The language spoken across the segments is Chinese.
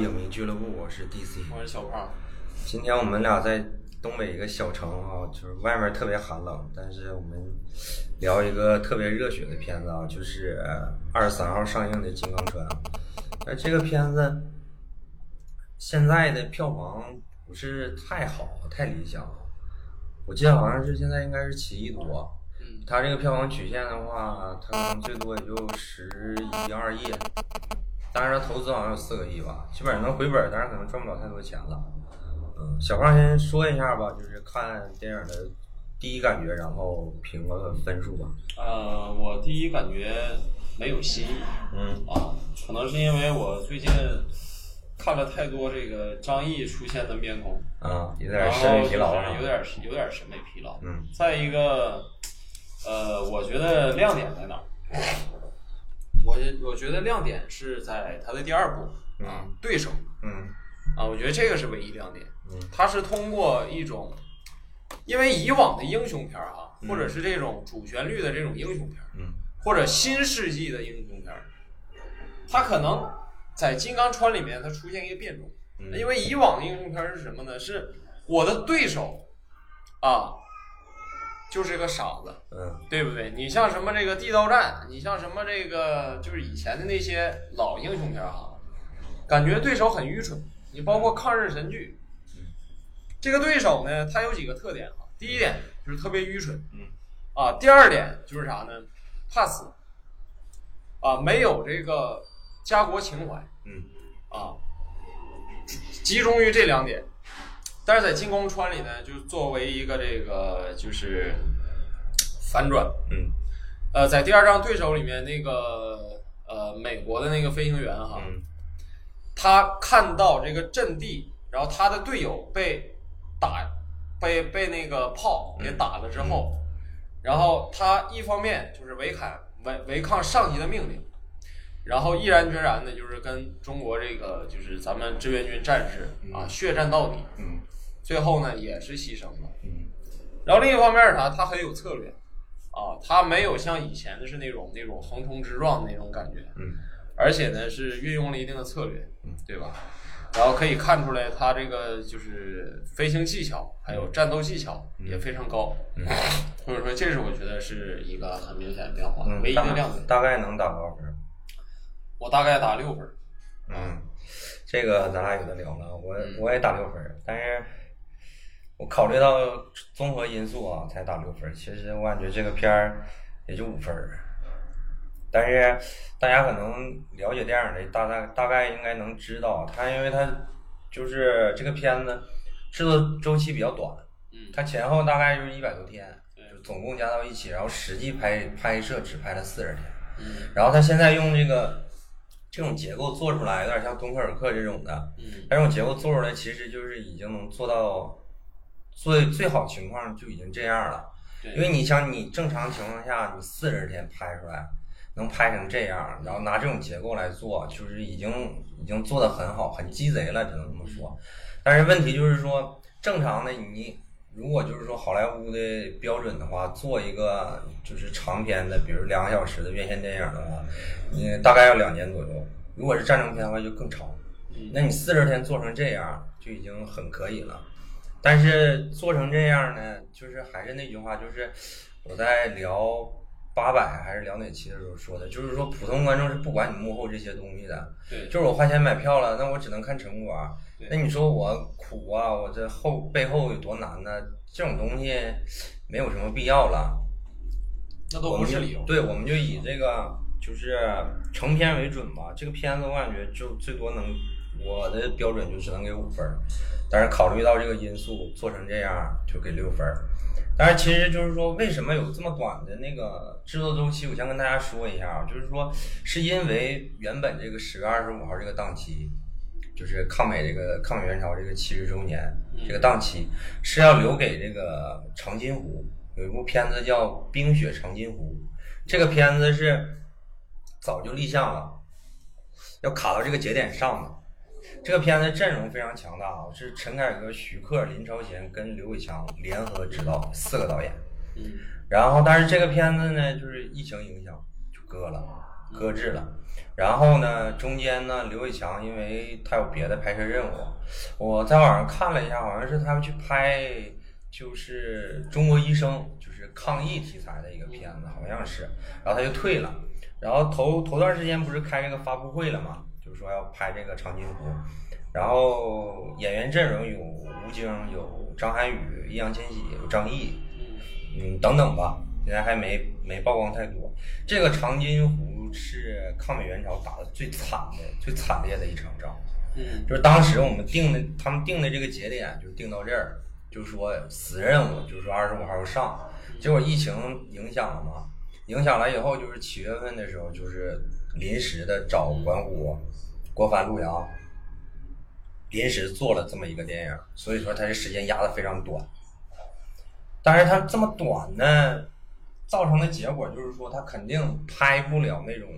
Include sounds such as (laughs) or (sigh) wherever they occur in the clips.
影迷俱乐部，我是 DC。我是小胖。今天我们俩在东北一个小城啊，就是外面特别寒冷，但是我们聊一个特别热血的片子啊，就是二十三号上映的《金刚川》。那这个片子现在的票房不是太好，太理想。我记得好像是现在应该是七亿多。嗯，它这个票房曲线的话，它可能最多也就十一二亿。当然，投资好像有四个亿吧，基本上能回本，但是可能赚不了太多钱了。嗯，小胖先说一下吧，就是看电影的第一感觉，然后评个分数吧。呃，我第一感觉没有新意。嗯啊，可能是因为我最近看了太多这个张译出现的面孔，啊，有点审美疲劳了。有点有点审美疲劳。嗯再一个，呃，我觉得亮点在哪儿？我我觉得亮点是在他的第二部啊，嗯对手嗯啊，我觉得这个是唯一亮点。嗯它是通过一种，因为以往的英雄片儿哈、嗯或者是这种主旋律的这种英雄片儿，嗯或者新世纪的英雄片儿，它可能在金刚川里面它出现一个变种，嗯，因为以往的英雄片儿是什么呢？是我的对手啊，就是个傻子，嗯对不对？你像什么这个地道战，你像什么这个就是以前的那些老英雄片啊，感觉对手很愚蠢。你包括抗日神剧，这个对手呢，他有几个特点啊。第一点就是特别愚蠢，嗯啊，第二点就是啥呢？怕死，啊，没有这个家国情怀嗯啊，集中于这两点。但是在金光川里呢，就作为一个这个就是反转，嗯。呃，在第二章对手里面，那个呃美国的那个飞行员哈，嗯。他看到这个阵地，然后他的队友被打，被被那个炮给打了之后，然后他一方面就是违抗违违抗上级的命令，然后毅然决然的就是跟中国这个就是咱们志愿军战士啊血战到底，嗯最后呢也是牺牲了。嗯然后另一方面是啥？他很有策略，啊，他没有像以前的是那种那种横冲直撞的那种感觉，嗯而且呢是运用了一定的策略嗯，对吧？然后可以看出来他这个就是飞行技巧还有战斗技巧也非常高，嗯所以说这是我觉得是一个很明显的变化，嗯，唯一的大亮点。大概能打多少分？我大概打六分，嗯，这个咱俩有的聊了，我嗯我也打六分，但是我考虑到综合因素啊，才打六分。其实我感觉这个片儿也就五分儿，但是大家可能了解电影的大概大概应该能知道，它因为它就是这个片子制作周期比较短，嗯，它前后大概就是一百多天，就总共加到一起，然后实际拍拍摄只拍了四十天。嗯然后他现在用这个这种结构做出来，有点像敦刻尔克这种的，嗯他这种结构做出来，其实就是已经能做到最最好情况就已经这样了。对，因为你想，你正常情况下，你四十天拍出来，能拍成这样，然后拿这种结构来做，就是已经已经做的很好，很鸡贼了，只能这么说。但是问题就是说，正常的你如果就是说好莱坞的标准的话，做一个就是长篇的，比如两个小时的院线电影的话，嗯，大概要两年左右。如果是战争片的话，就更长。嗯那你四十天做成这样，就已经很可以了。但是做成这样呢，就是还是那句话，就是我在聊八百还是聊哪期的时候说的，就是说普通观众是不管你幕后这些东西的，对，就是我花钱买票了，那我只能看成果。对那你说我苦啊，我这后背后有多难呢？这种东西没有什么必要了。那都不是理由。对，我们就以这个就是成片为准吧。这个片子我感觉就最多能，我的标准就只能给五分，但是考虑到这个因素，做成这样就给六分儿。但是其实就是说，为什么有这么短的那个制作周期？我先跟大家说一下啊，就是说是因为原本这个十月二十五号这个档期，就是抗美这个抗美援朝这个七十周年这个档期，是要留给这个长津湖。有一部片子叫《冰雪长津湖》，这个片子是早就立项了，要卡到这个节点上的。这个片子阵容非常强大啊，是陈凯歌、徐克、林超贤跟刘伟强联合执导，四个导演。嗯然后，但是这个片子呢，就是疫情影响就搁了，搁置了。然后呢，中间呢，刘伟强因为他有别的拍摄任务，我在网上看了一下，好像是他们去拍就是中国医生，就是抗疫题材的一个片子，好像是，然后他就退了。然后头头段时间不是开这个发布会了嘛，就是说要拍这个长津湖，然后演员阵容有吴京、有张涵予、易烊千玺、有张译，嗯等等吧，现在还没没曝光太多。这个长津湖是抗美援朝打的最惨的、最惨烈的一场仗。嗯。就是当时我们定的，他们定的这个节点就定到这儿，就是说死任务，就是说二十五号上，结果疫情影响了嘛，影响了以后，就是七月份的时候，就是临时的找管虎、郭帆、陆遥，临时做了这么一个电影，所以说他这时间压的非常短。但是他这么短呢，造成的结果就是说，他肯定拍不了那种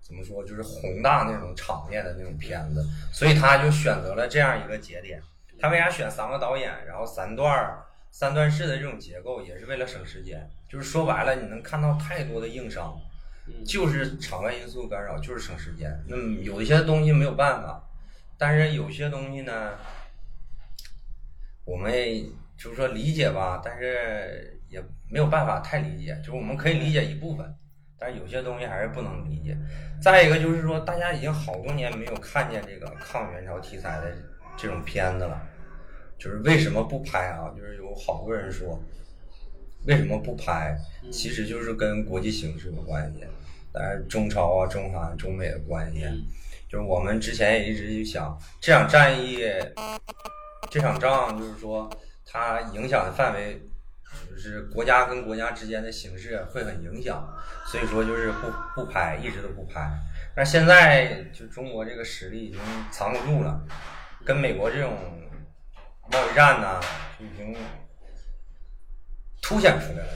怎么说，就是宏大那种场面的那种片子，所以他就选择了这样一个节点。他为啥选三个导演，然后三段三段式的这种结构，也是为了省时间。就是说白了，你能看到太多的硬伤，就是场外因素干扰，就是省时间。那么有一些东西没有办法，但是有些东西呢，我们就是说理解吧，但是也没有办法太理解，就是我们可以理解一部分，但是有些东西还是不能理解。再一个就是说，大家已经好多年没有看见这个抗美援朝题材的这种片子了，就是为什么不拍啊？就是有好多人说，为什么不拍？其实就是跟国际形势有关系，当然中朝啊、中韩、中美的关系。就是我们之前也一直就想，这场战役，这场仗，就是说它影响的范围，就是国家跟国家之间的形势会很影响，所以说就是不不拍，一直都不拍。但现在就中国这个实力已经藏不住了，跟美国这种贸易战呢，就已经凸显出来了，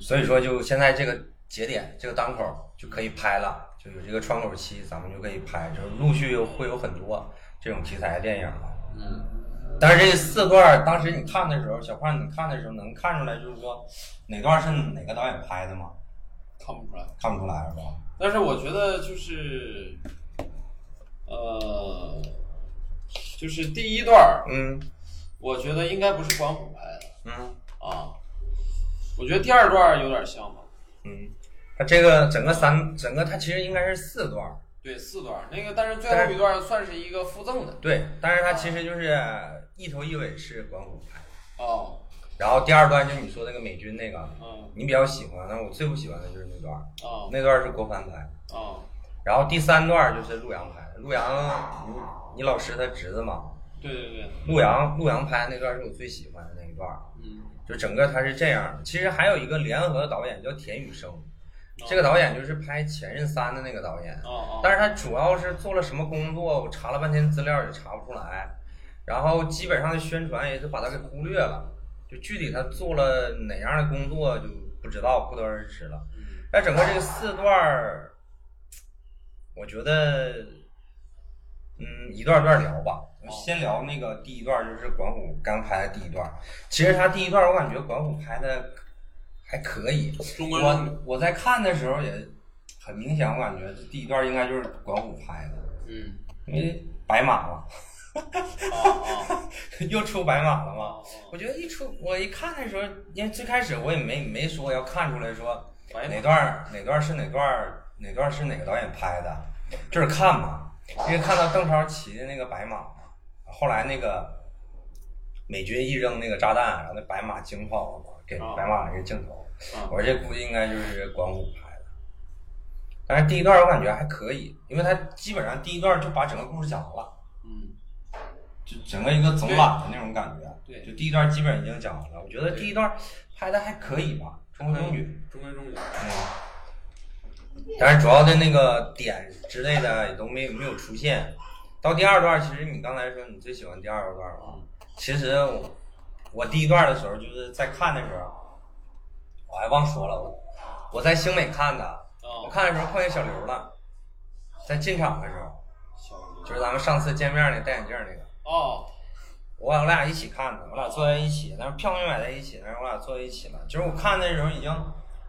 所以说就现在这个节点，这个档口就可以拍了。就有这个窗口期，咱们就可以拍，就是陆续会有很多这种题材的电影了。嗯但是这四段，当时你看的时候，小胖你看的时候能看出来，就是说哪段是哪个导演拍的吗？看不出来。看不出来是吧？但是我觉得就是，呃，就是第一段，嗯我觉得应该不是关虎拍的嗯啊。我觉得第二段有点像吧。嗯，他这个整个三整个他其实应该是四段，对，四段那个，但是最后一段算是一个附赠的。对，但是它其实就是一头一尾是管虎拍，哦，然后第二段就你说那个美军那个，嗯。你比较喜欢，但是我最不喜欢的就是那段儿，啊那段是郭帆拍，哦。然后第三段就是陆阳拍的，陆阳你你老师他侄子嘛，对对对，陆阳陆阳拍那段是我最喜欢的那一段，嗯就整个他是这样的。其实还有一个联合的导演叫田雨生，这个导演就是拍《前任三》的那个导演，哦哦，但是他主要是做了什么工作，我查了半天资料也查不出来，然后基本上的宣传也是把他给忽略了，就具体他做了哪样的工作就不知道，不得而知了。嗯那整个这个四段儿，我觉得，嗯，一段儿段聊吧。先聊那个第一段，就是管虎刚拍的第一段。其实他第一段，我感觉管虎拍的还可以。中国我我在看的时候也很明显，我感觉这第一段应该就是管虎拍的，嗯因为白马嘛，啊 (laughs) 啊又出白马了嘛。啊，我觉得一出我一看的时候，因为最开始我也没没说要看出来说哪段哪段是哪段哪段是哪个导演拍的，就是看嘛，因为看到邓超骑的那个白马嘛，后来那个美军一扔那个炸弹，然后那白马惊跑了嘛，给啊白马那个镜头，啊我说这估计应该就是管虎拍的。但是第一段我感觉还可以，因为他基本上第一段就把整个故事讲完了。嗯就整个一个总览的那种感觉。对就第一段基本上已经讲完了，我觉得第一段拍的还可以吧，中规中矩。中规中矩。嗯。但是主要的那个点之类的也都没有没有出现。到第二段，其实你刚才说你最喜欢第二段吧？其实我我第一段的时候就是在看的时候，我还忘说了，我我在星美看的，我啊，看的时候碰见小刘了，在进场的时候，就是咱们上次见面那戴眼镜那个。哦我我俩一起看的，我俩坐在一起，但是票没买在一起，但是我俩坐在一起了。就是我看的时候已经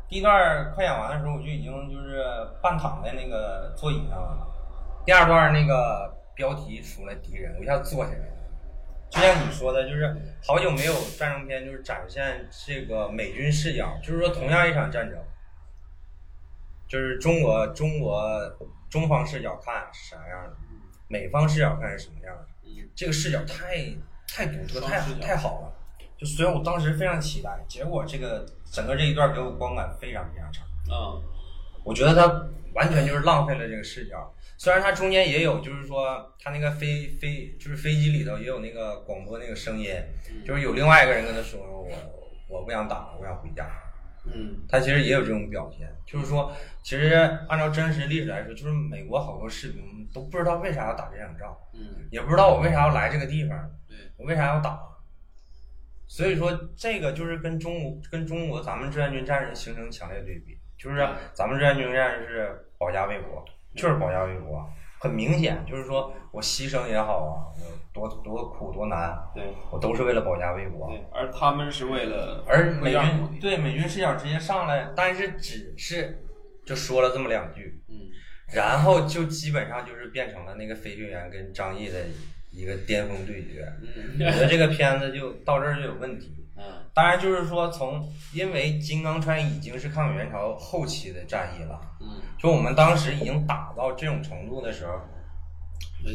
第一段快演完的时候，我就已经就是半躺在那个座椅上了。第二段那个标题出来敌人，我一下坐下来了。就像你说的，就是好久没有战争片，就是展现这个美军视角，就是说同样一场战争，就是中国中国中方视角看是啥样的，美方视角看是什么样的，嗯这个视角太太独特，太太好了。就虽然我当时非常期待，结果这个整个这一段给我观感非常非常差。嗯我觉得他完全就是浪费了这个视角。虽然它中间也有，就是说他那个飞飞就是飞机里头也有那个广播那个声音，就是有另外一个人跟他说我我不想打了，我想回家。嗯他其实也有这种表现，就是说，其实按照真实历史来说，就是美国好多士兵都不知道为啥要打这场仗，嗯，也不知道我为啥要来这个地方，对，我为啥要打。所以说，这个就是跟中国跟中国咱们志愿军战士形成强烈对比，就是咱们志愿军战士是保家卫国，就是保家卫国，很明显，就是说我牺牲也好啊，我多多苦多难，对我都是为了保家卫国。对，而他们是为了而美军对美军视角直接上来，但是只是就说了这么两句，嗯然后就基本上就是变成了那个飞行员跟张译的一个巅峰对决。嗯我觉得这个片子就到这儿就有问题。嗯当然，就是说从因为金刚川已经是抗美援朝后期的战役了，嗯，就我们当时已经打到这种程度的时候，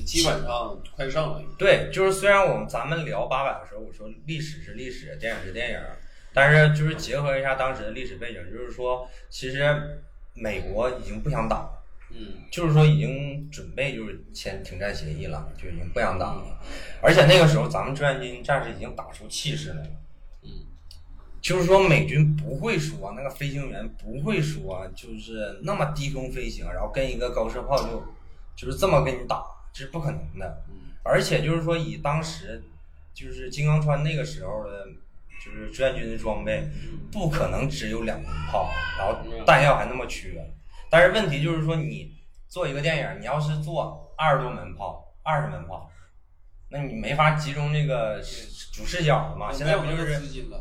基本上快上了。对，就是虽然我们咱们聊八百的时候，我说历史是历史，电影是电影，但是就是结合一下当时的历史背景，就是说其实美国已经不想打了。嗯就是说已经准备就是签停战协议了，就已经不想打了，而且那个时候咱们志愿军战士已经打出气势来了。嗯就是说美军不会说那个飞行员不会说就是那么低空飞行，然后跟一个高射炮就就是这么跟你打，这是不可能的。嗯而且就是说以当时就是金刚川那个时候的，就是志愿军的装备，不可能只有两门炮，然后弹药还那么缺。但是问题就是说，你做一个电影，你要是做二十多门炮、二十门炮，那你没法集中这个主视角了嘛？现在不就是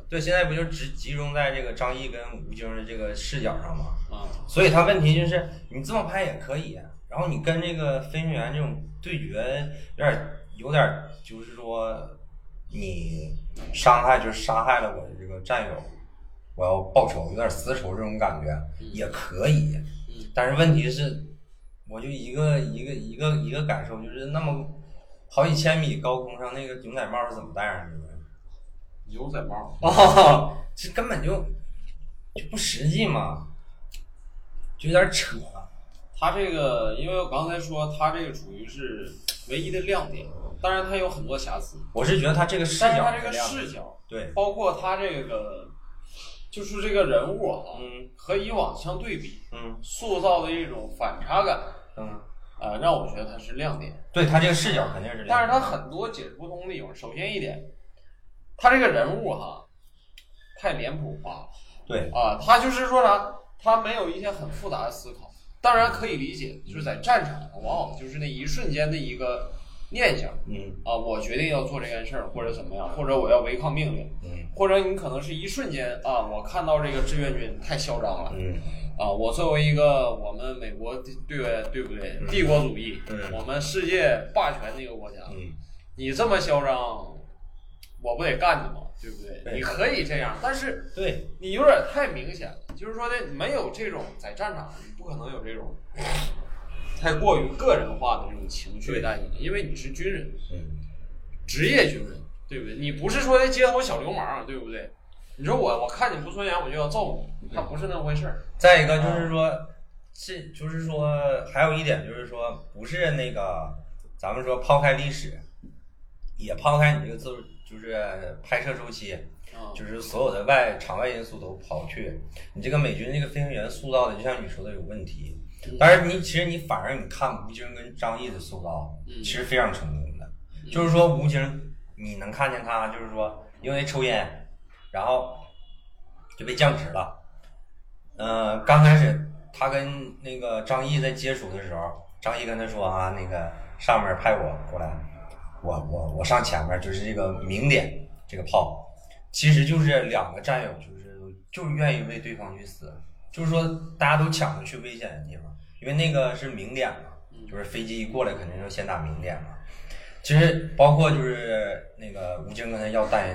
对，现在不就只集中在这个张译跟吴京的这个视角上吗？啊？所以他问题就是你这么拍也可以，然后你跟这个飞行员这种对决有点有点就是说你伤害就是杀害了我的这个战友，我要报仇，有点私仇这种感觉也可以，但是问题是，我就一个一个一个一个感受就是那么好几千米高空上那个牛仔帽是怎么戴上去的？牛仔帽。啊，(laughs) 这根本就就不实际嘛，就有点扯。他这个，因为我刚才说他这个属于是唯一的亮点，当然他有很多瑕疵，我是觉得他这个视角但是他这个视角，对，包括他这个，就是这个人物啊，嗯和以往相对比，嗯塑造的一种反差感，嗯，啊、让我觉得它是亮点。对他这个视角肯定是亮点，但是他很多解释不通的地方。首先一点，他这个人物哈，太脸谱化了对啊，他就是说啥，他没有一些很复杂的思考。当然可以理解，就是在战场上，往往就是那一瞬间的一个念想嗯啊，我决定要做这件事儿，或者怎么样，或者我要违抗命令，嗯或者你可能是一瞬间啊，我看到这个志愿军太嚣张了，嗯 (laughs) 啊，我作为一个我们美国对对对不对帝国主义，嗯我们世界霸权的一个国家，嗯你这么嚣张，我不得干你吗？对不对？对你可以这样，但是对你有点太明显了，就是说呢，没有这种在战场上，你不可能有这种太过于个人化的这种情绪对在你，因为你是军人，嗯职业军人，对不对？你不是说那街头小流氓，对不对？你说我我看你不顺眼，我就要揍你，他不是那回事儿。再一个就是说，这就是说还有一点就是说，不是那个咱们说抛开历史，也抛开你这个自就是拍摄周期，啊，就是所有的外场外因素都抛去，你这个美军这个飞行员塑造的，就像你说的有问题。但是你其实你反而你看吴京跟张译的塑造，嗯其实非常成功的。就是说吴京，你能看见他就是说因为抽烟，然后就被降职了。呃，刚开始他跟那个张毅在接触的时候，张毅跟他说啊，那个上面派我过来，我我我上前面就是这个明点这个炮，其实就是两个战友就是就是愿意为对方去死，就是说大家都抢着去危险的地方，因为那个是明点嘛，嗯就是飞机一过来肯定就先打明点嘛。其实包括就是那个吴京跟他要弹，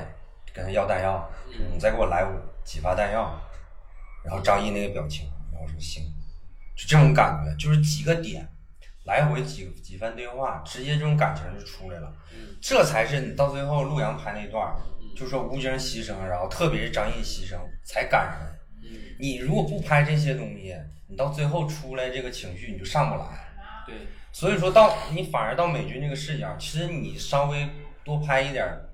跟他要弹药，嗯你再给我来五几发弹药，然后张译那个表情，然后说行，就这种感觉，就是几个点，来回几几番对话，直接这种感情就出来了。嗯这才是你到最后陆阳拍那段，就说吴京牺牲，然后特别是张译牺牲才感人。嗯，你如果不拍这些东西，你到最后出来这个情绪你就上不来。对，所以说到你反而到美军这个视角，其实你稍微多拍一点儿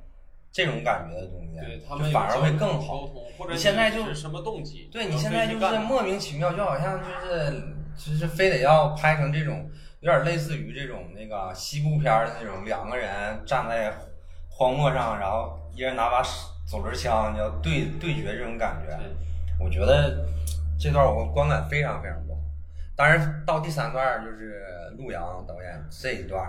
这种感觉的东西，对他们反而会更好。或者你现在就是什么动机？对你现在就是莫名其妙，就好像就是就是非得要拍成这种，有点类似于这种那个西部片儿的那种，两个人站在荒漠上，然后一人拿把手轮枪要对对决这种感觉。我觉得这段我观感非常非常不好。当然到第三段就是陆阳导演这一段，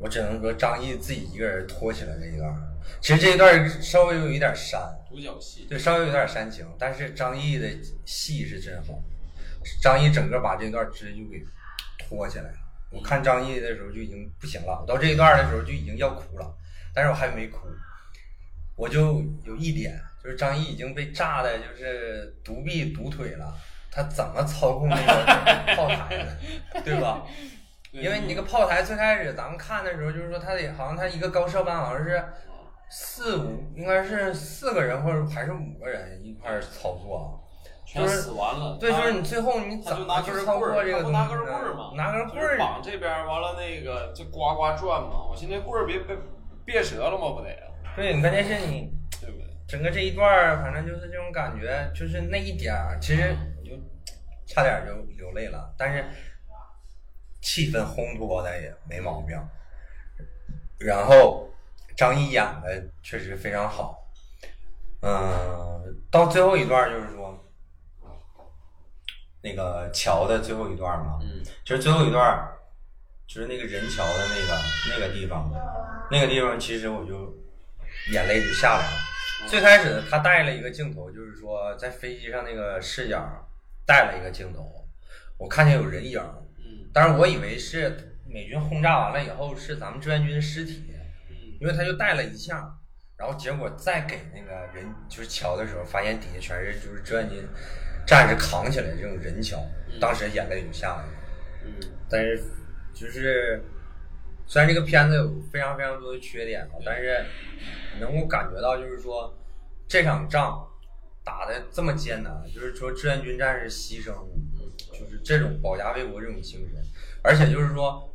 我只能说张译自己一个人拖起来这一段。其实这一段稍微有一点煽，独角戏，对，稍微有点煽情，但是张译的戏是真好，张译整个把这段直接就给拖起来了。我看张译的时候就已经不行了，我到这一段的时候就已经要哭了，但是我还没哭，我就有一点就是张译已经被炸的，就是独臂独腿了，他怎么操控那个 (laughs) 炮台的，对吧？对因为你那个炮台最开始咱们看的时候，就是说他得好像他一个高射班好像是四五，应该是四个人或者还是五个人一块儿操作。全死完了。对，就是你最后你怎么操作这个东西拿根棍儿？拿根棍就是儿，绑这边儿，完了那个就呱呱转嘛。我寻思那棍儿别别别折了嘛？不得，对，你关键是你对不对？整个这一段儿，反正就是这种感觉，就是那一点儿，其实我就差点就流泪了，但是气氛烘托的也没毛病。然后张译演的确实非常好，嗯，到最后一段就是说，那个桥的最后一段儿嘛，嗯就是最后一段就是那个人桥的那个那个地方，那个地方其实我就眼泪就下来了。最开始他带了一个镜头，就是说在飞机上那个视角带了一个镜头，我看见有人影儿，嗯。当然我以为是美军轰炸完了以后是咱们志愿军的尸体，嗯。因为他就带了一下，然后结果再给那个人就是桥的时候，发现底下全是就是志愿军战士扛起来这种人桥，当时眼泪就下来。了。嗯。但是就是虽然这个片子有非常非常多的缺点啊，但是能够感觉到就是说这场仗打的这么艰难，就是说志愿军战士牺牲，就是这种保家卫国这种精神，而且就是说。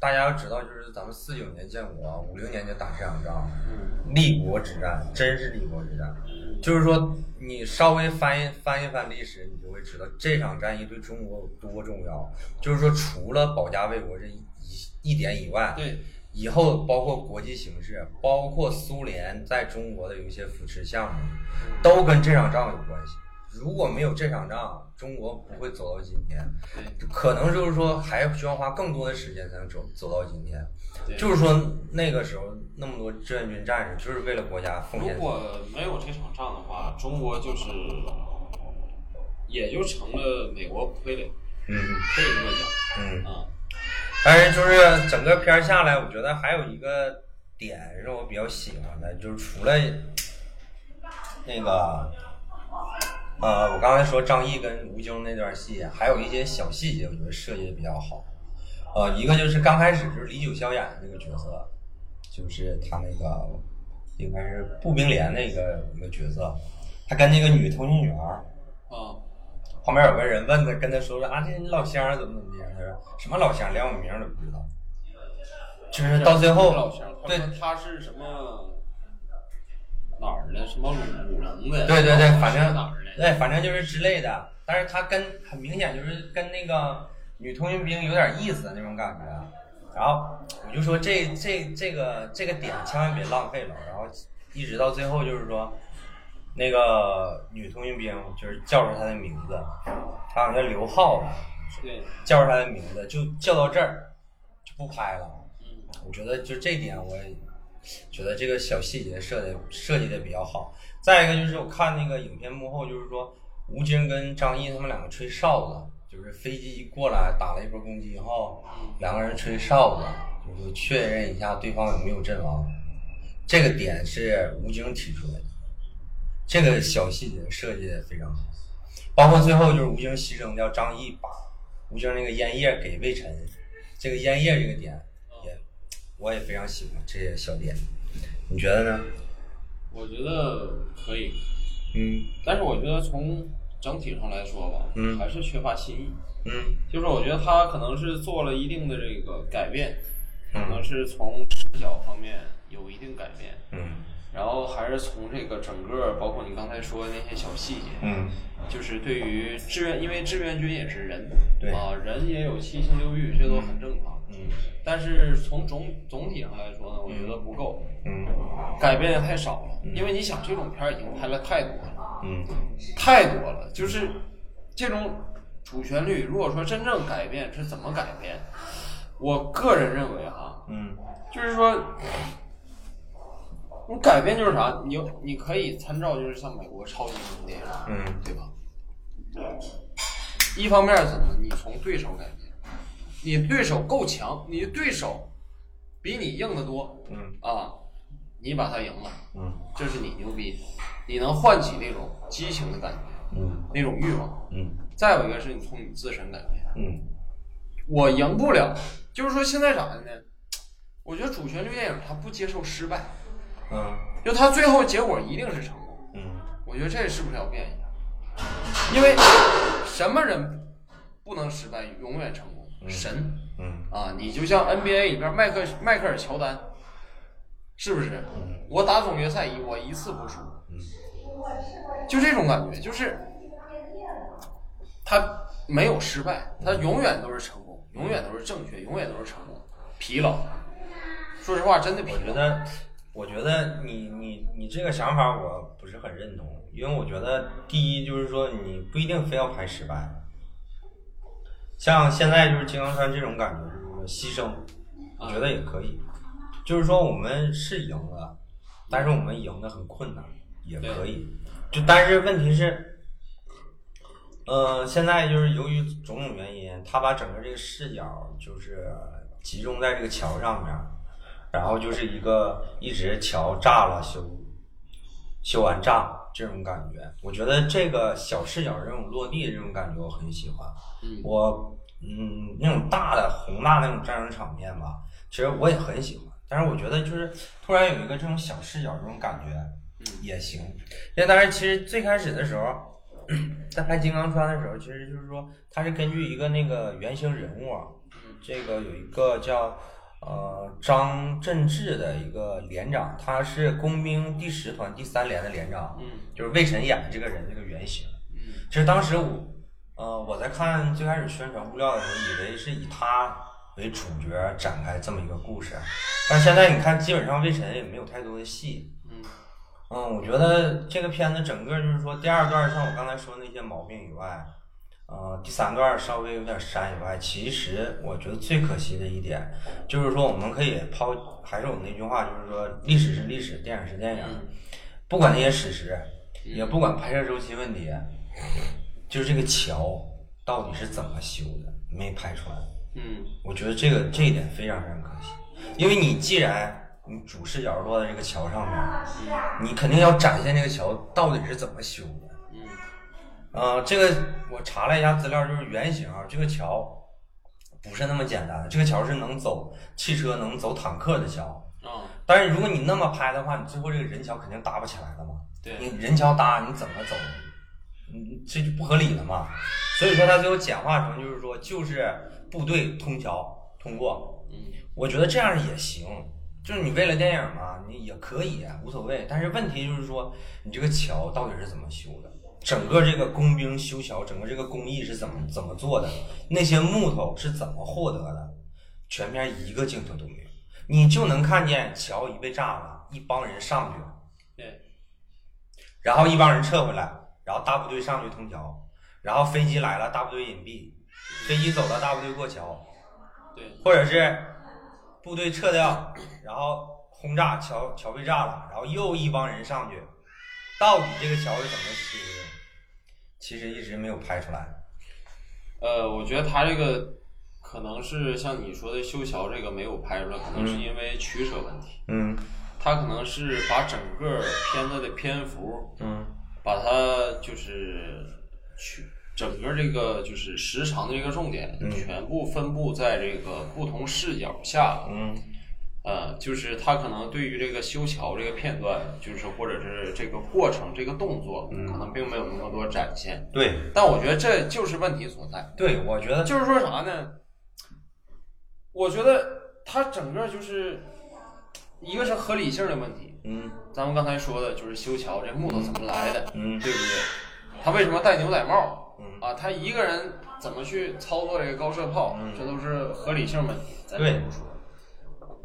大家要知道，就是咱们四九年建国，五零年就打这场仗，嗯立国之战，真是立国之战。嗯就是说，你稍微翻一翻一翻历史，你就会知道这场战役对中国有多重要。就是说，除了保家卫国这一一点以外，对，以后包括国际形势，包括苏联在中国的有一些扶持项目，都跟这场仗有关系。如果没有这场仗，中国不会走到今天。对可能就是说，还需要花更多的时间才能走走到今天。对就是说，那个时候那么多志愿军战士，就是为了国家奉献。如果没有这场仗的话，中国就是也就成了美国傀儡，嗯可以这么嗯。讲啊。但是就是整个片儿下来，我觉得还有一个点是我比较喜欢的，就是除了那个呃，我刚才说张译跟吴京那段戏，还有一些小细节，我觉得设计的比较好。呃，一个就是刚开始就是李九霄演的那个角色，就是他那个应该是步兵连那个一个角色，他跟那个女通讯员儿啊，旁边有个人问他，跟他说说啊，这你老乡儿怎么怎么地？他说什么老乡，连我名都不知道。就是到最后，对他是什么哪儿的？什么鲁鲁能的？对对对，反正哪儿的？对，反正就是之类的。但是他跟很明显就是跟那个女通讯兵有点意思的那种感觉。然后我就说这这这个这个点千万别浪费了。然后一直到最后就是说，那个女通讯兵就是叫出他的名字，他好像叫刘浩吧，对，叫出他的名字就叫到这儿就不拍了。嗯我觉得就这点，我觉得这个小细节设的设计的比较好。再一个就是我看那个影片幕后，就是说吴京跟张译他们两个吹哨子，就是飞机一过来打了一波攻击以后，两个人吹哨子，就是确认一下对方有没有阵亡。这个点是吴京提出来的，这个小细节设计的非常好。包括最后就是吴京牺牲掉张译把吴京那个烟叶给魏晨，这个烟叶这个点我也非常喜欢这些小店，你觉得呢？我觉得可以，嗯。但是我觉得从整体上来说吧，嗯。还是缺乏新意。嗯。就是我觉得他可能是做了一定的这个改变，可能嗯是从视角方面有一定改变，嗯。然后还是从这个整个，包括你刚才说的那些小细节，嗯。就是对于志愿，因为志愿军也是人，对。啊，人也有七情六欲，这都很正常。嗯但是从总总体上来说呢，我觉得不够，嗯改变的太少了。因为你想，这种片儿已经拍了太多了，嗯太多了，就是这种主旋律，如果说真正改变是怎么改变，我个人认为哈，嗯就是说，你改变就是啥？你你可以参照，就是像美国超级英雄电影，嗯对吧？一方面怎么？你从对手改变，你对手够强，你对手比你硬得多嗯啊，你把他赢了，嗯这是你牛逼，你能唤起那种激情的感觉，嗯那种欲望。嗯再有一个是你从你自身改变，嗯我赢不了，就是说现在咋的呢？我觉得主旋律电影它不接受失败，嗯就它最后结果一定是成功。嗯我觉得这是不是要变一下？因为什么人不能失败，永远成功？嗯神嗯啊！你就像 NBA 里边迈克迈克尔乔丹，是不是？嗯我打总决赛一我一次不输，嗯就这种感觉，就是他没有失败，他永远都是成功，永远都是正确，永远都是成功。疲劳，说实话，真的疲劳。我觉得，我觉得你你你这个想法我不是很认同，因为我觉得第一就是说你不一定非要拍失败，像现在就是金刚川这种感觉，就是说牺牲，我觉得也可以，就是说我们是赢了，但是我们赢的很困难，也可以，就但是问题是。呃，现在就是由于种种原因，他把整个这个视角就是集中在这个桥上面，然后就是一个一直桥炸了修，修完炸这种感觉。我觉得这个小视角这种落地的这种感觉我很喜欢。嗯我嗯那种大的宏大那种战争场面吧，其实我也很喜欢。但是我觉得就是突然有一个这种小视角这种感觉嗯也行。因为当然其实最开始的时候。(clears throat) 在拍《金刚川》的时候，其实就是说，它是根据一个那个原型人物啊，这个有一个叫呃张振志的一个连长，他是工兵第十团第三连的连长，嗯就是魏晨演的这个人这个原型。嗯其实当时我呃我在看最开始宣传物料的时候，以为是以他为主角展开这么一个故事，但现在你看，基本上魏晨也没有太多的戏。嗯嗯，我觉得这个片子整个就是说，第二段像我刚才说的那些毛病以外，呃，第三段稍微有点删以外，其实我觉得最可惜的一点就是说，我们可以抛，还是我那句话，就是说，历史是历史，电影是电影，不管那些史实，也不管拍摄周期问题，就是这个桥到底是怎么修的，没拍出来。嗯我觉得这个这一点非常非常可惜，因为你既然你主视角落在这个桥上面，你肯定要展现这个桥到底是怎么修的。嗯呃，这个我查了一下资料，就是原型啊，这个桥不是那么简单的，这个桥是能走汽车、能走坦克的桥。啊但是如果你那么拍的话，你最后这个人桥肯定搭不起来了嘛。对你人桥搭你怎么走？嗯，这就不合理了嘛。所以说它最后简化成就是说，就是部队通桥通过。嗯我觉得这样也行，就是你为了电影嘛，你也可以无所谓。但是问题就是说，你这个桥到底是怎么修的？整个这个工兵修桥，整个这个工艺是怎么怎么做的？那些木头是怎么获得的？全片一个镜头都没有，你就能看见桥一被炸了，一帮人上去，对然后一帮人撤回来，然后大部队上去通桥，然后飞机来了，大部队隐蔽，飞机走了，大部队过桥，对或者是部队撤掉，然后轰炸桥，桥被炸了，然后又一帮人上去，到底这个桥是怎么修的？其实一直没有拍出来。呃，我觉得他这个可能是像你说的修桥这个没有拍出来，可能是因为取舍问题。嗯他可能是把整个片子的篇幅，嗯把它就是去整个这个就是时长的这个重点，嗯全部分布在这个不同视角下。嗯呃，就是他可能对于这个修桥这个片段，就是或者是这个过程、这个动作，嗯可能并没有那么多展现。对但我觉得这就是问题所在。对，我觉得就是说啥呢？我觉得他整个就是一个是合理性的问题。嗯咱们刚才说的就是修桥这木头怎么来的，嗯对不对？他为什么戴牛仔帽？嗯啊，他一个人怎么去操作这个高射炮？嗯这都是合理性问题，咱对就不说。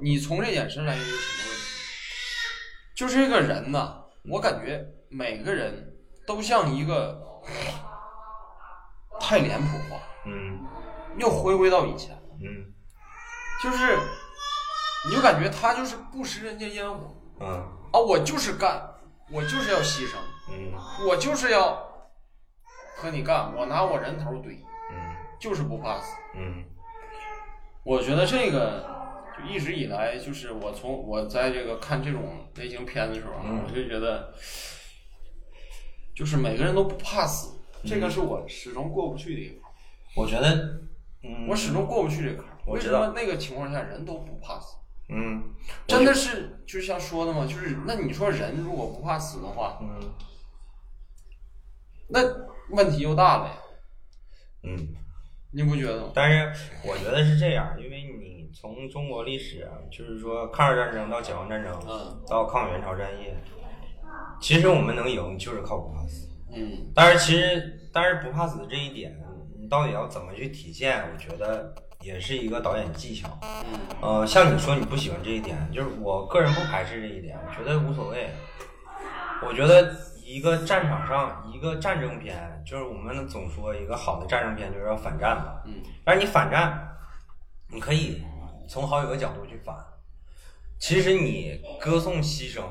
你从这点上来有什么问题？就是这个人呐，我感觉每个人都像一个太脸谱化，嗯又回归到以前，嗯就是你就感觉他就是不食人间烟火嗯啊，我就是干，我就是要牺牲，嗯我就是要和你干，我拿我人头怼，嗯就是不怕死。嗯我觉得这个就一直以来，就是我从我在这个看这种类型片的时候啊，嗯我就觉得，就是每个人都不怕死，嗯这个是我始终过不去的一个坎儿，我觉得嗯我始终过不去这个坎儿。为什我知道么那个情况下人都不怕死？嗯真的是就像说的嘛，就是那你说人如果不怕死的话，嗯那问题又大了呀，嗯。你不觉得吗？但是我觉得是这样，因为你从中国历史，啊就是说抗日战争到解放战争，嗯到抗美援朝战役，其实我们能赢就是靠不怕死。嗯但是其实，但是不怕死这一点，你到底要怎么去体现？我觉得也是一个导演技巧。嗯呃，像你说你不喜欢这一点，就是我个人不排斥这一点，我觉得无所谓。我觉得一个战场上一个战争片，就是我们总说一个好的战争片就是要反战嘛。嗯但是你反战，你可以从好几个角度去反。其实你歌颂牺牲，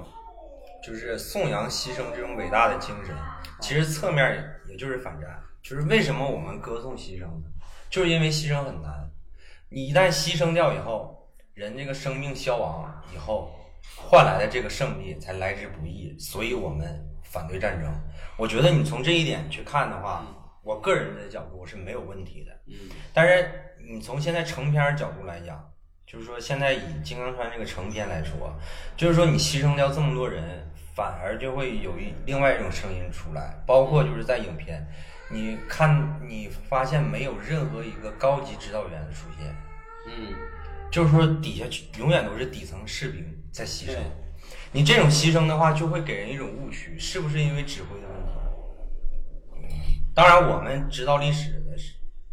就是颂扬牺牲这种伟大的精神，其实侧面也就是反战。就是为什么我们歌颂牺牲呢？就是因为牺牲很难。你一旦牺牲掉以后，人这个生命消亡以后，换来的这个胜利才来之不易，所以我们反对战争。我觉得你从这一点去看的话，我个人的角度是没有问题的。嗯但是你从现在成片角度来讲，就是说现在以金刚川这个成片来说，就是说你牺牲掉这么多人，反而就会有一另外一种声音出来，包括就是在影片，你看你发现没有任何一个高级指导员的出现，嗯，就是说底下永远都是底层士兵在牺牲。你这种牺牲的话，就会给人一种误区，是不是因为指挥的问题？当然，我们知道历史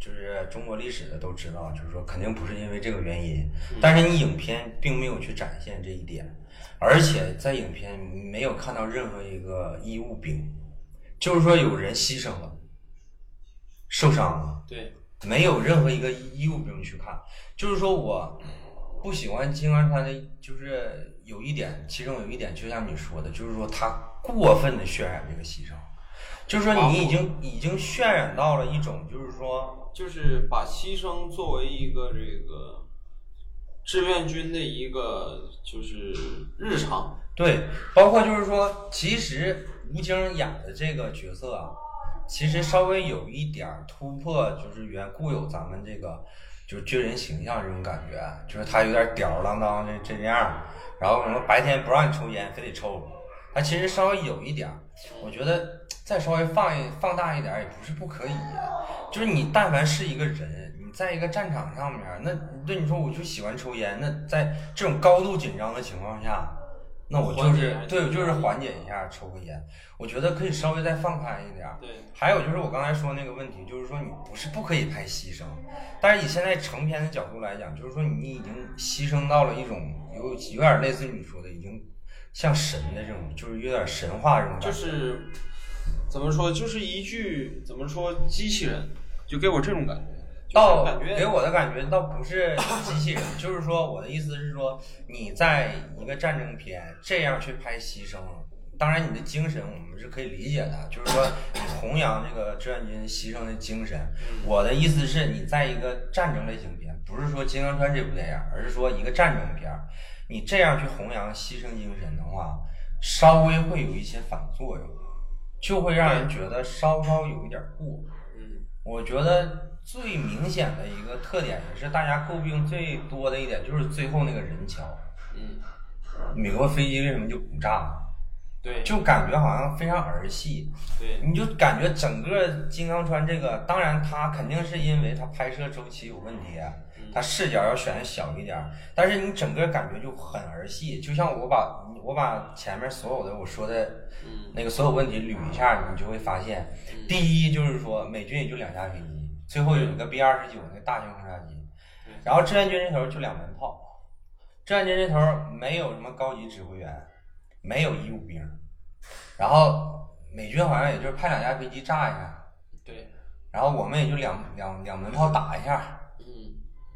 就是中国历史的都知道，就是说肯定不是因为这个原因。但是你影片并没有去展现这一点，而且在影片没有看到任何一个医务兵，就是说有人牺牲了，受伤了。对，没有任何一个医务兵去看。就是说我不喜欢金刚川的，就是有一点，其中有一点，就像你说的，就是说他过分的渲染这个牺牲，就是说你已经已经渲染到了一种，就是说，就是把牺牲作为一个这个志愿军的一个就是日常。对，包括就是说，其实吴京演的这个角色啊，其实稍微有一点儿突破，就是原固有咱们这个就是军人形象这种感觉，就是他有点吊儿郎当的这样，然后什么白天不让你抽烟，非得抽，他其实稍微有一点儿，我觉得再稍微放一放大一点儿也不是不可以，就是你但凡是一个人，你在一个战场上面，那对你说我就喜欢抽烟，那在这种高度紧张的情况下。那我就是对，我就是缓解一下，抽个烟。我觉得可以稍微再放开一点儿。对，还有就是我刚才说那个问题，就是说你不是不可以拍牺牲，但是以现在成片的角度来讲，就是说你已经牺牲到了一种有有点类似于你说的，已经像神的这种，就是有点神话这种感觉。就是怎么说，就是一句怎么说，机器人，就给我这种感觉，倒给我的感觉倒不是机器人，(coughs) 就是说我的意思是说，你在一个战争片这样去拍牺牲，当然你的精神我们是可以理解的，就是说你弘扬这个志愿军牺牲的精神。我的意思是你在一个战争类型片，不是说《金刚川》这部电影，而是说一个战争片儿，你这样去弘扬牺牲精神的话，稍微会有一些反作用，就会让人觉得稍稍有一点过。嗯我觉得最明显的一个特点，也是大家诟病最多的一点，就是最后那个人桥，嗯，美国飞机为什么就不炸？对，就感觉好像非常儿戏，对，你就感觉整个金刚川这个，当然它肯定是因为它拍摄周期有问题，它视角要选小一点儿，但是你整个感觉就很儿戏，就像我把我把前面所有的我说的嗯。那个所有问题捋一下，你就会发现，第一就是说美军也就两架飞机，最后有一个 B 二十九那大型轰炸机，然后志愿军这头就两门炮，志愿军这头没有什么高级指挥员，没有义务兵，然后美军好像也就是派两架飞机炸一下，对，然后我们也就两两两门炮打一下，嗯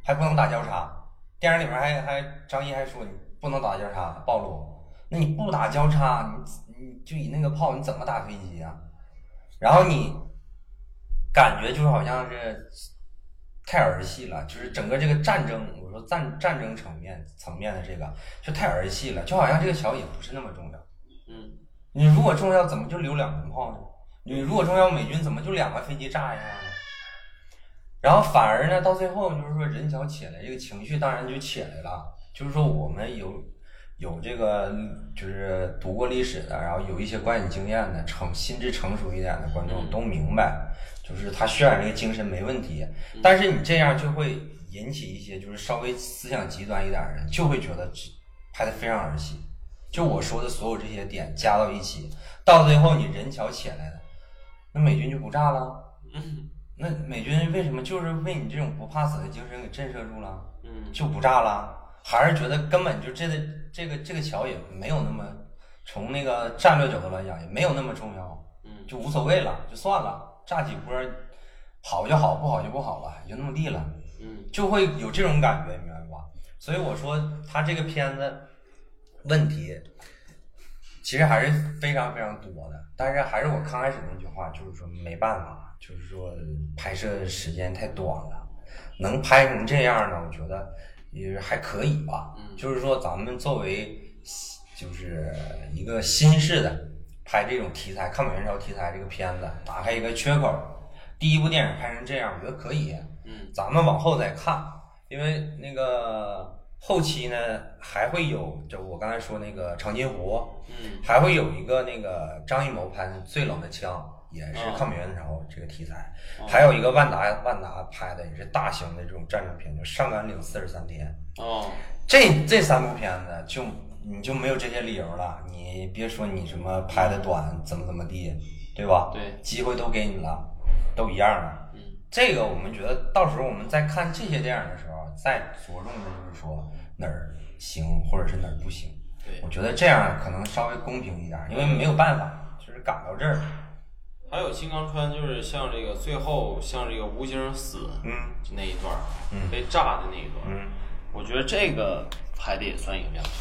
还不能打交叉。电影里面还还张译还说你不能打交叉暴露，那你不打交叉，你你就以那个炮你怎么打飞机呀、然后你感觉就是好像是太儿戏了，就是整个这个战争，我说战战争层面层面的这个就太儿戏了，就好像这个桥也不是那么重要。嗯你如果重要，怎么就留两门炮呢？你如果重要，美军怎么就两个飞机炸一下呢？然后反而呢，到最后就是说人桥起来，这个情绪当然就起来了。就是说我们有有这个就是读过历史的，然后有一些观影经验的，成心智成熟一点的观众都明白，就是他渲染这个精神没问题。但是你这样就会引起一些就是稍微思想极端一点的人，就会觉得拍的非常儿戏。就我说的所有这些点加到一起，到最后你人桥起来了，那美军就不炸了。嗯那美军为什么就是被你这种不怕死的精神给震慑住了，嗯就不炸了？还是觉得根本就这个这个这个桥也没有那么从那个战略角度来讲也没有那么重要，嗯就无所谓了，就算了，炸几波好就好，不好就不好了，也就那么地了。嗯就会有这种感觉，明白吧？所以我说他这个片子问题其实还是非常非常多的，但是还是我刚开始那句话，就是说没办法，就是说拍摄时间太短了，能拍成这样呢，我觉得也还可以吧。嗯就是说咱们作为就是一个新式的拍这种题材抗美援朝题材这个片子，打开一个缺口，第一部电影拍成这样，我觉得可以。嗯咱们往后再看，因为那个后期呢还会有，就我刚才说那个长津湖，嗯还会有一个那个张艺谋拍的《最冷的枪》，也是哦抗美援朝这个题材，哦还有一个万达万达拍的也是大型的这种战争片，就《上甘岭四十三天》。哦这这三部片子就你就没有这些理由了，你别说你什么拍的短怎么怎么地，对吧？对机会都给你了，都一样了。嗯这个我们觉得到时候我们在看这些电影的时候，再着重的就是说哪儿行或者是哪儿不行。对我觉得这样可能稍微公平一点，因为没有办法，就是赶到这儿。还有金刚川就是像这个最后像这个吴京死嗯就那一段嗯被炸的那一段，嗯我觉得这个拍的也算一个亮点。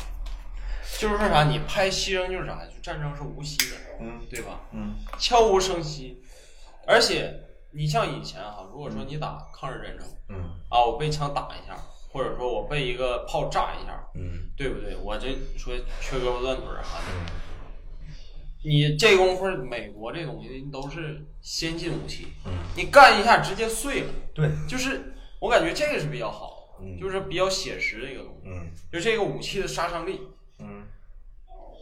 就是说啥，你拍牺牲就是啥，就战争是无息的，嗯对吧？嗯悄无声息，而且你像以前哈，如果说你打抗日战争嗯。啊，我被枪打一下，或者说我被一个炮炸一下，嗯对不对？我这说缺胳膊断腿儿哈的，嗯。你这功夫美国这东西都是先进武器，嗯，你干一下直接碎了，对，就是我感觉这个是比较好的，嗯就是比较写实的一个东西，嗯。就这个武器的杀伤力嗯。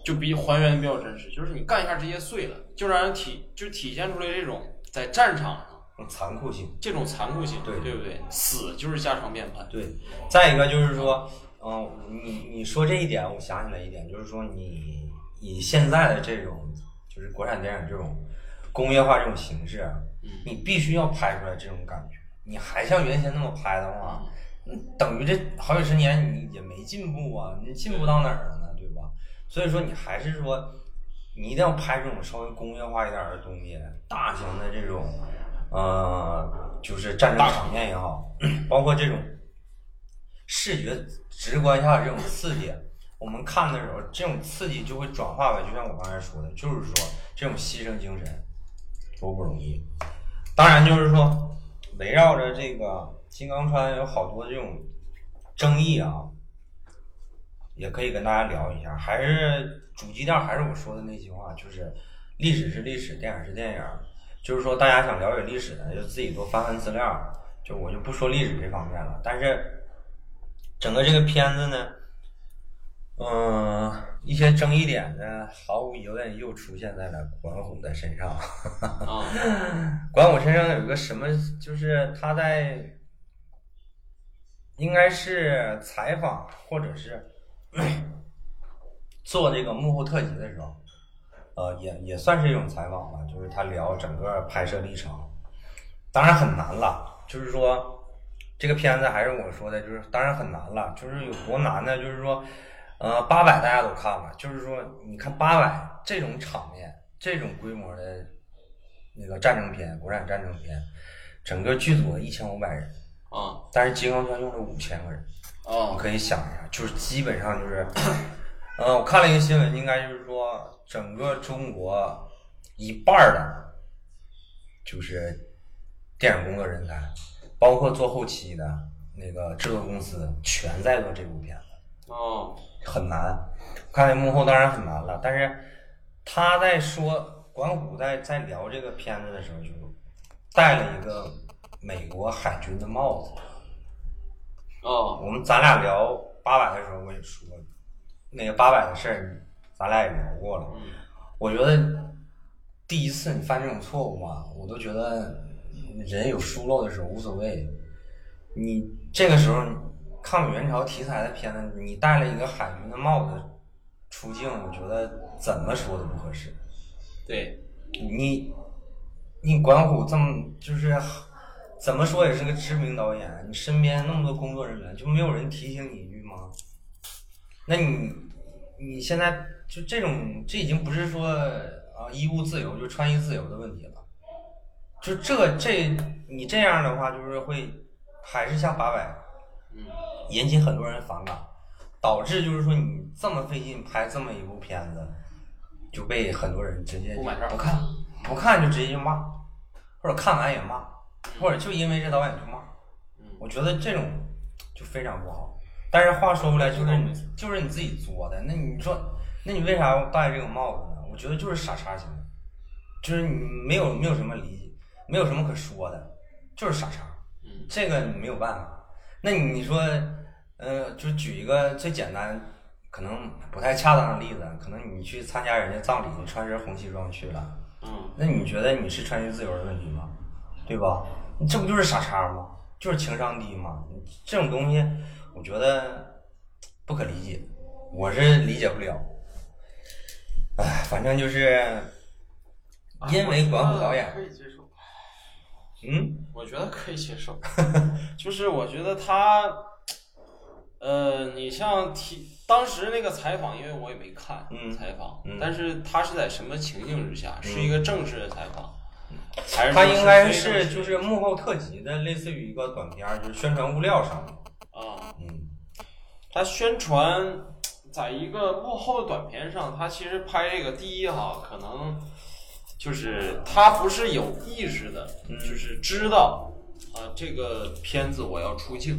就比还原得比较真实，就是你干一下直接碎了，就让人体就体现出来这种在战场残酷性。这种残酷性，对对不对？死就是家常便饭，对，再一个就是说，嗯，你你说这一点，我想起来一点，就是说你以现在的这种就是国产电影这种工业化这种形式你必须要拍出来这种感觉。你还像原先那么拍的话，嗯等于这好几十年你也没进步啊，你进步到哪儿了呢？对吧？所以说你还是说，你一定要拍这种稍微工业化一点儿的东西，大型的这种，呃，就是战争场面也好，包括这种视觉直观下的这种刺激，我们看的时候，这种刺激就会转化为，就像我刚才说的，就是说这种牺牲精神多不容易。当然，就是说围绕着这个金刚川有好多这种争议啊，也可以跟大家聊一下。还是主基调，还是我说的那句话，就是历史是历史，电影是电影。就是说，大家想了解历史呢，就自己多翻翻资料。就我就不说历史这方面了，但是整个这个片子呢。嗯，一些争议点呢，毫无疑问又出现在了管虎的身上。(laughs) 管虎身上有一个什么，就是他在应该是采访或者是 (coughs) 做这个幕后特辑的时候，呃，也也算是一种采访吧，就是他聊整个拍摄历程。当然很难了，就是说这个片子还是我说的，就是当然很难了，就是有多难呢？就是说。呃，八百大家都看了，就是说，你看八百这种场面、这种规模的那个战争片、国产战争片，整个剧组一千五百人啊，但是金刚川用了五千个人啊，你可以想一下，就是基本上就是，(coughs) 呃，我看了一个新闻，应该就是说，整个中国一半的，就是电影工作人才，包括做后期的那个制作公司，全在做这部片子哦。很难，看见幕后当然很难了。但是他在说管虎在在聊这个片子的时候，就戴了一个美国海军的帽子。哦，我们咱俩聊八百的时候，我也说那个八百的事儿，咱俩也聊过了。我觉得第一次你犯这种错误嘛，我都觉得人有疏漏的时候无所谓。你这个时候。抗美援朝题材的片子，你戴了一个海军的帽子出镜，我觉得怎么说都不合适。对，你你管虎这么就是怎么说也是个知名导演，你身边那么多工作人员，就没有人提醒你一句吗？那你你现在就这种，这已经不是说啊衣物自由就穿衣自由的问题了，就这这你这样的话，就是会还是像八百。引起很多人反感，导致就是说你这么费劲拍这么一部片子，就被很多人直接不买账，不看，不看就直接就骂，或者看完也骂，或者就因为这导演就骂。我觉得这种就非常不好。但是话说回来，就是你就是你自己作的，那你说，那你为啥要戴这个帽子呢？我觉得就是傻叉行为，就是你没有没有什么理解，没有什么可说的，就是傻叉。这个你没有办法。那你说？呃，就举一个最简单，可能不太恰当的例子，可能你去参加人家葬礼，你穿身红西装去了，嗯，那你觉得你是穿衣自由的问题吗？对吧？你这不就是傻叉吗？就是情商低吗？这种东西，我觉得不可理解，我是理解不了。哎，反正就是因为管虎导演可以接受，嗯，(laughs) 我觉得可以接受，(laughs) 就是我觉得他。呃，你像提当时那个采访，因为我也没看采访，但是他是在什么情境之下？是一个正式的采访，他应该是就是幕后特辑的，类似于一个短片，就是宣传物料上的啊。嗯，他宣传在一个幕后的短片上，他其实拍这个第一哈，可能就是他不是有意识的，就是知道啊这个片子我要出镜。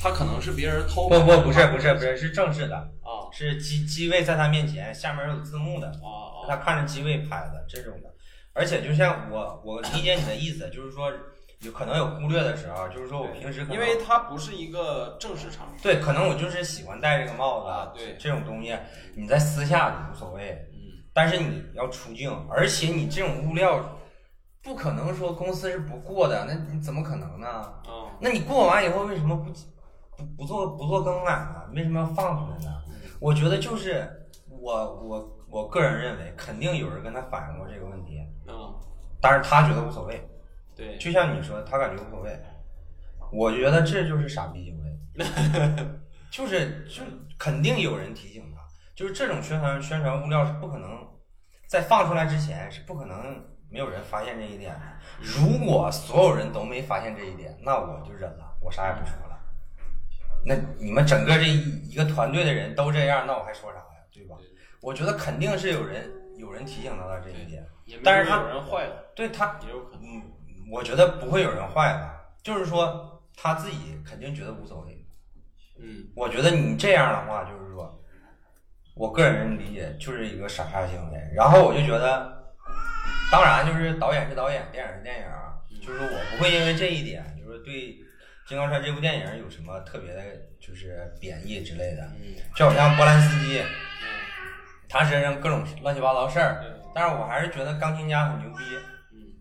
他可能是别人偷不不不是不是不是是正式的。啊，是机机位在他面前，下面有字幕的。啊，他看着机位拍的这种的，而且就像我我理解你的意思，就是说有可能有忽略的时候，就是说我平时因为它不是一个正式场合，对，可能我就是喜欢戴这个帽子，对这种东西你在私下就无所谓，嗯，但是你要出镜，而且你这种物料不可能说公司是不过的，那你怎么可能呢？啊，那你过完以后为什么不？不不做不做更改呢？为什么要放出来呢？我觉得就是我我我个人认为，肯定有人跟他反映过这个问题。嗯，但是他觉得无所谓。对，就像你说，他感觉无所谓。我觉得这就是傻逼行为。(laughs) 就是就肯定有人提醒他，就是这种宣传宣传物料是不可能在放出来之前是不可能没有人发现这一点。如果所有人都没发现这一点，那我就忍了，我啥也不说了。那你们整个这一一个团队的人都这样，那我还说啥呀？对吧？我觉得肯定是有人有人提醒他的这一点，但是他有人坏了，对他，也有可能。嗯，我觉得不会有人坏吧，就是说他自己肯定觉得无所谓。嗯我觉得你这样的话，就是说，我个人理解就是一个傻叉行为。然后我就觉得，当然就是导演是导演，电影是电影啊，就是我不会因为这一点，就是对《金刚川》这部电影有什么特别的，就是贬义之类的。嗯就好像波兰斯基，嗯，他身上各种乱七八糟事儿，但是我还是觉得钢琴家很牛逼。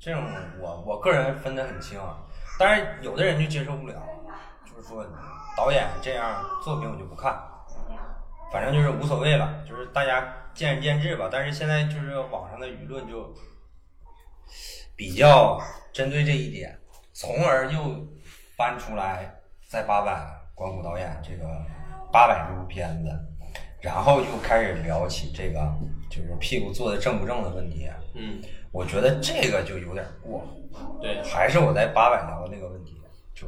嗯这种我我个人分得很清啊，但是有的人就接受不了，就是说导演这样作品我就不看，反正就是无所谓了，就是大家见仁见智吧。但是现在就是网上的舆论就比较针对这一点，从而又搬出来在八佰关谷导演这个八百这部片子，然后就开始聊起这个就是屁股坐的正不正的问题。嗯，我觉得这个就有点过，对，还是我在八百聊的那个问题，就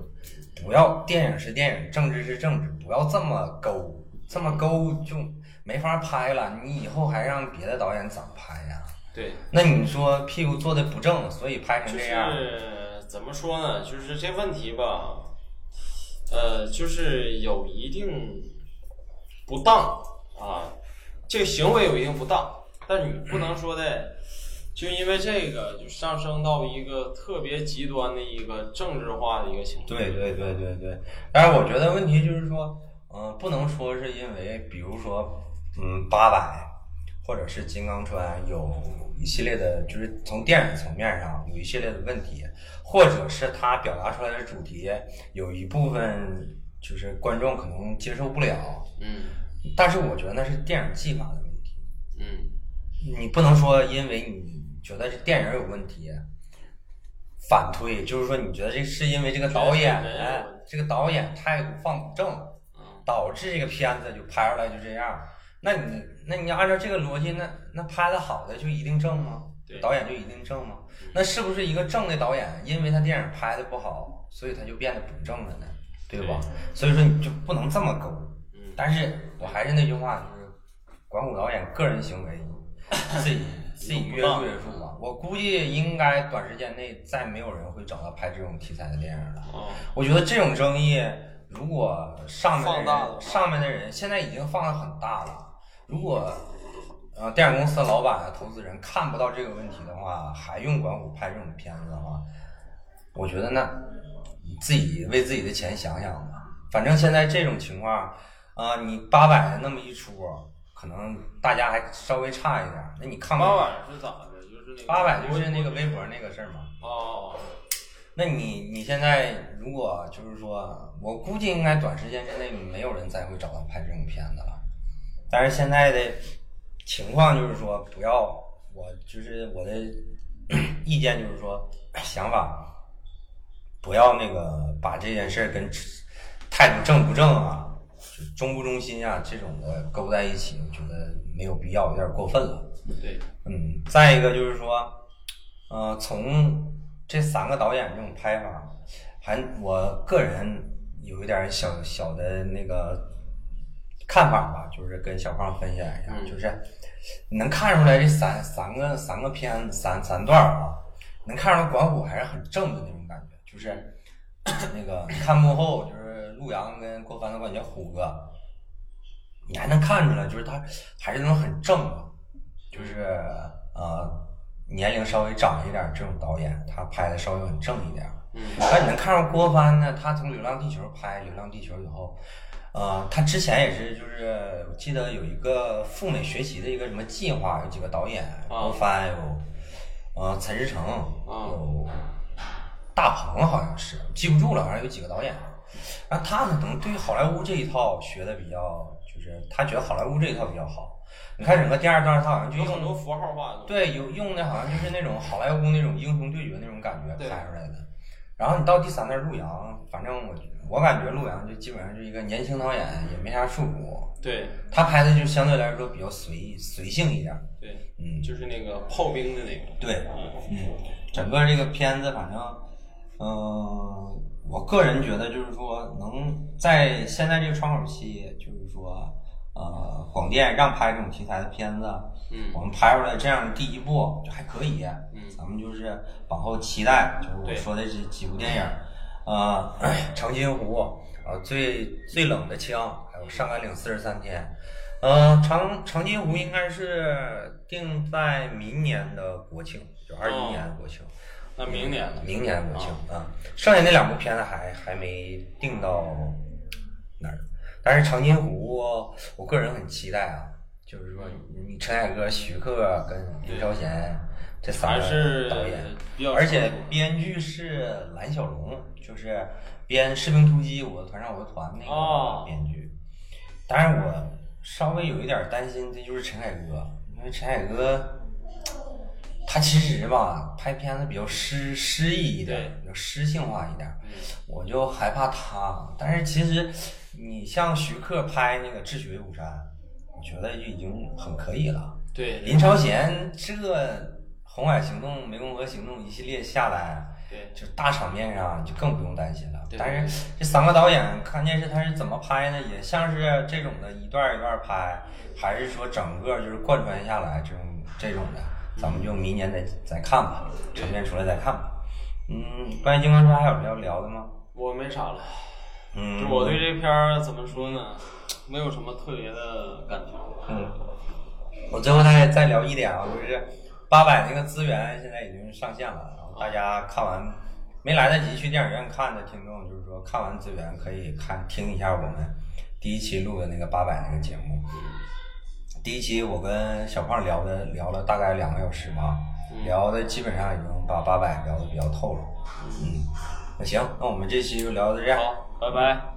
不要电影是电影，政治是政治，不要这么勾，这么勾就没法拍了。你以后还让别的导演怎么拍呀？对，那你说屁股坐的不正，所以拍成这样，是怎么说呢？就是这问题吧，呃，就是有一定不当啊，这个行为有一定不当，但你不能说的，就因为这个就上升到一个特别极端的一个政治化的一个情况。对对对对对。但是我觉得问题就是说，嗯、不能说是因为，比如说，嗯，八百或者是金刚川有一系列的，就是从电影层面上有一系列的问题，或者是他表达出来的主题有一部分就是观众可能接受不了。嗯但是我觉得那是电影技法的问题，嗯你不能说因为你觉得这电影有问题，反推，就是说你觉得这是因为这个导演这个导演态度放不正，嗯导致这个片子就拍出来就这样。那你那你要按照这个逻辑，那那拍的好的就一定正吗？导演就一定正吗？那是不是一个正的导演，因为他电影拍的不好，所以他就变得不正了呢？对吧？所以说你就不能这么勾。嗯但是我还是那句话，就是管虎导演个人行为，自己自己约束约束吧。我估计应该短时间内再没有人会找到拍这种题材的电影了。啊我觉得这种争议，如果上面的上面的人现在已经放的很大了，如果呃电影公司的老板啊、投资人看不到这个问题的话，还用管虎拍这种片子的话，我觉得那你自己为自己的钱想想吧。反正现在这种情况，啊、你八百那么一出，可能大家还稍微差一点儿。那你看八百是咋的？就是那个八百就是那个微博那个事儿嘛。哦，那你你现在如果就是说，我估计应该短时间之内没有人再会找他拍这种片子了。但是现在的情况就是说，不要我就是我的 (clears throat) 意见就是说，想法不要那个把这件事跟态度正不正啊、就忠不中心啊这种的勾在一起，我觉得没有必要，有点过分了。对，嗯，再一个就是说，呃，从这三个导演这种拍法，还我个人有一点小小的那个看法吧，就是跟小胖分享一下，嗯就是你能看出来这三三个三个片三三段啊，能看出来管虎还是很正的那种感觉，就是 (coughs) 那个看幕后就是陆阳跟郭帆都管叫虎哥，你还能看出来，就是他还是那种很正的，就是呃年龄稍微长一点儿这种导演，他拍的稍微很正一点儿。嗯但你能看上郭帆呢，他从《流浪地球》拍《流浪地球》以后，呃，他之前也是就是我记得有一个赴美学习的一个什么计划，有几个导演，郭帆有呃陈思诚，有大鹏，好像是记不住了，反正有几个导演。然后他可能对于好莱坞这一套学的比较，就是他觉得好莱坞这一套比较好。你看整个第二段，他好像就用有很多符号化的。对，有用的好像就是那种好莱坞那种英雄对决那种感觉拍出来的。然后你到第三段陆阳，反正我我感觉陆阳就基本上是一个年轻导演，也没啥束缚。对他拍的就相对来说比较随意随性一点。对，嗯，就是那个炮兵的那个。对，嗯嗯，整个这个片子反正，嗯、我个人觉得就是说，能在现在这个窗口期，就是说，呃，广电让拍这种题材的片子，嗯我们拍出来这样第一部就还可以，嗯咱们就是往后期待，就是我说的这几部电影，呃，(coughs) 长津湖，呃，最最冷的枪，还有上甘岭四十三天，呃，长长津湖应该是定在明年的国庆，就二一哦年的国庆。那明年呢？明年国庆啊，剩下那两部片子还还没定到哪儿，但是长津湖，我个人很期待啊，就是说你陈凯歌、徐克跟林超贤这仨还是导演，而且编剧是蓝小龙，就是编《士兵突击》我的团上我的团那哦。个编剧，当然我稍微有一点担心，这就是陈凯歌，因为陈凯歌。他其实吧，拍片子比较诗诗意一点对，比较诗性化一点，嗯我就害怕他。但是其实你像徐克拍那个《智取威虎山》，我觉得就已经很可以了。对林超贤这个《红海行动》《湄公河行动》一系列下来，对就大场面上就更不用担心了。但是这三个导演看电视他是怎么拍呢？也像是这种的一段一段拍，还是说整个就是贯穿下来这种这种的？咱们就明年再再看吧，成片出来再看吧。嗯，关于金刚川还有要聊的吗？我没啥了。嗯，我对这片儿怎么说呢？没有什么特别的感觉。嗯，我最后再再聊一点啊，就是八百那个资源现在已经上线了，然后大家看完没来得及去电影院看的听众，就是说看完资源可以看听一下我们第一期录的那个八百那个节目。第一期我跟小胖聊的聊了大概两个小时吧，聊的基本上已经把八百聊的比较透了。嗯，那行，那我们这期就聊到这样。好，拜拜。